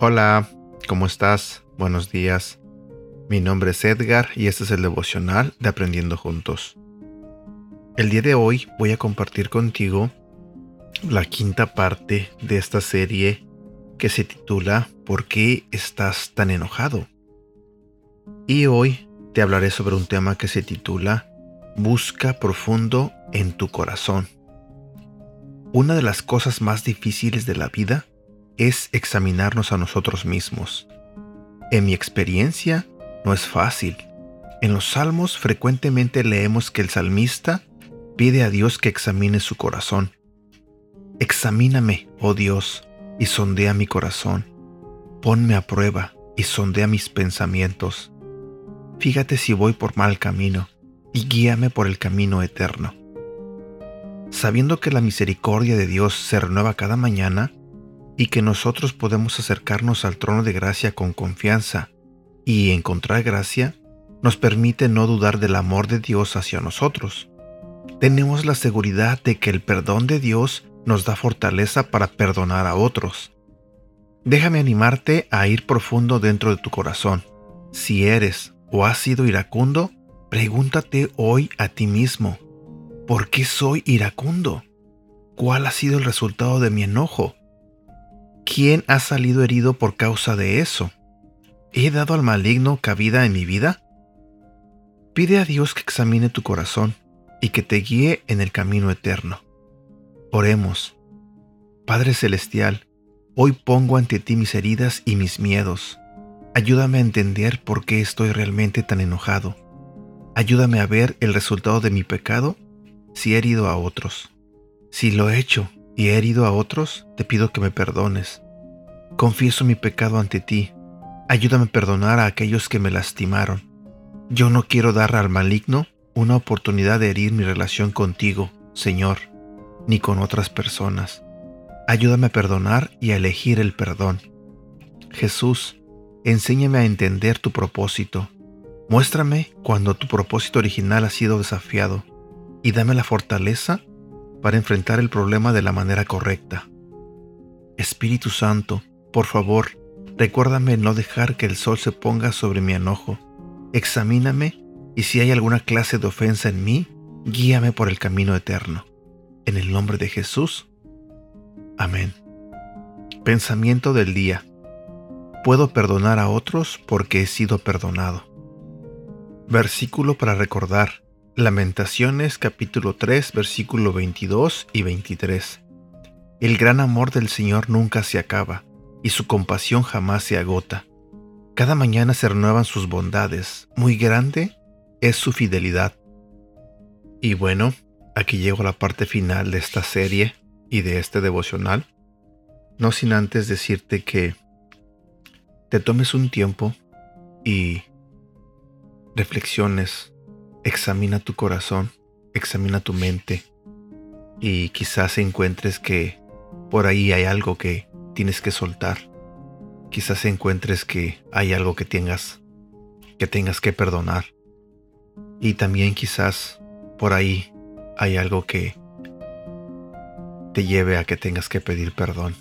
Hola, ¿cómo estás? Buenos días. Mi nombre es Edgar y este es el devocional de Aprendiendo Juntos. El día de hoy voy a compartir contigo la quinta parte de esta serie que se titula ¿Por qué estás tan enojado? Y hoy te hablaré sobre un tema que se titula Busca profundo en tu corazón. Una de las cosas más difíciles de la vida es examinarnos a nosotros mismos. En mi experiencia, no es fácil. En los salmos frecuentemente leemos que el salmista pide a Dios que examine su corazón. Examíname, oh Dios, y sondea mi corazón. Ponme a prueba y sondea mis pensamientos. Fíjate si voy por mal camino, y guíame por el camino eterno. Sabiendo que la misericordia de Dios se renueva cada mañana, y que nosotros podemos acercarnos al trono de gracia con confianza y encontrar gracia, nos permite no dudar del amor de Dios hacia nosotros. Tenemos la seguridad de que el perdón de Dios nos da fortaleza para perdonar a otros. Déjame animarte a ir profundo dentro de tu corazón. Si eres o has sido iracundo, pregúntate hoy a ti mismo, ¿por qué soy iracundo? ¿Cuál ha sido el resultado de mi enojo? ¿Quién ha salido herido por causa de eso? ¿He dado al maligno cabida en mi vida? Pide a Dios que examine tu corazón y que te guíe en el camino eterno. Oremos. Padre Celestial, hoy pongo ante ti mis heridas y mis miedos. Ayúdame a entender por qué estoy realmente tan enojado. Ayúdame a ver el resultado de mi pecado si he herido a otros. Si lo he hecho y he herido a otros, te pido que me perdones. Confieso mi pecado ante ti. Ayúdame a perdonar a aquellos que me lastimaron. Yo no quiero dar al maligno una oportunidad de herir mi relación contigo, Señor, ni con otras personas. Ayúdame a perdonar y a elegir el perdón. Jesús, enséñame a entender tu propósito. Muéstrame cuando tu propósito original ha sido desafiado y dame la fortaleza para enfrentar el problema de la manera correcta. Espíritu Santo, por favor, recuérdame no dejar que el sol se ponga sobre mi enojo. Examíname y si hay alguna clase de ofensa en mí, guíame por el camino eterno. En el nombre de Jesús. Amén. Pensamiento del día. Puedo perdonar a otros porque he sido perdonado. Versículo para recordar. Lamentaciones capítulo 3 versículo 22 y 23. El gran amor del Señor nunca se acaba, y su compasión jamás se agota. Cada mañana se renuevan sus bondades, muy grande es su fidelidad. Y bueno, aquí llego a la parte final de esta serie y de este devocional, no sin antes decirte que te tomes un tiempo y reflexiones examina tu corazón, examina tu mente y quizás encuentres que por ahí hay algo que tienes que soltar. Quizás encuentres que hay algo que tengas que tengas que perdonar. Y también quizás por ahí hay algo que te lleve a que tengas que pedir perdón.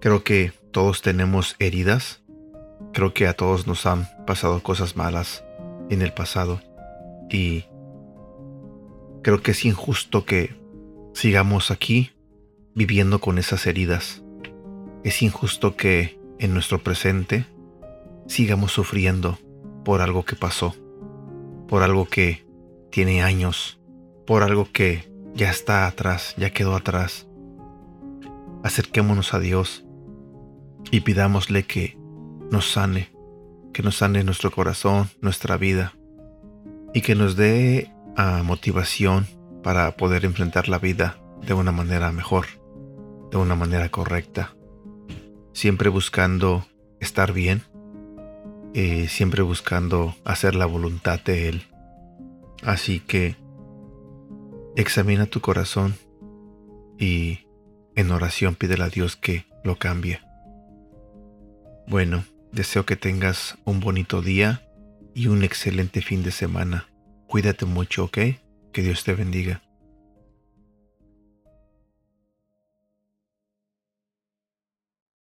Creo que todos tenemos heridas. Creo que a todos nos han pasado cosas malas en el pasado y creo que es injusto que sigamos aquí viviendo con esas heridas. Es injusto que en nuestro presente sigamos sufriendo por algo que pasó, por algo que tiene años, por algo que ya está atrás, ya quedó atrás. Acerquémonos a Dios y pidámosle que nos sane que nos sane nuestro corazón, nuestra vida y que nos dé ah, motivación para poder enfrentar la vida de una manera mejor, de una manera correcta, siempre buscando estar bien, y siempre buscando hacer la voluntad de Él. Así que examina tu corazón y en oración pídele a Dios que lo cambie, Bueno, deseo que tengas un bonito día y un excelente fin de semana. Cuídate mucho, ¿ok? Que Dios te bendiga.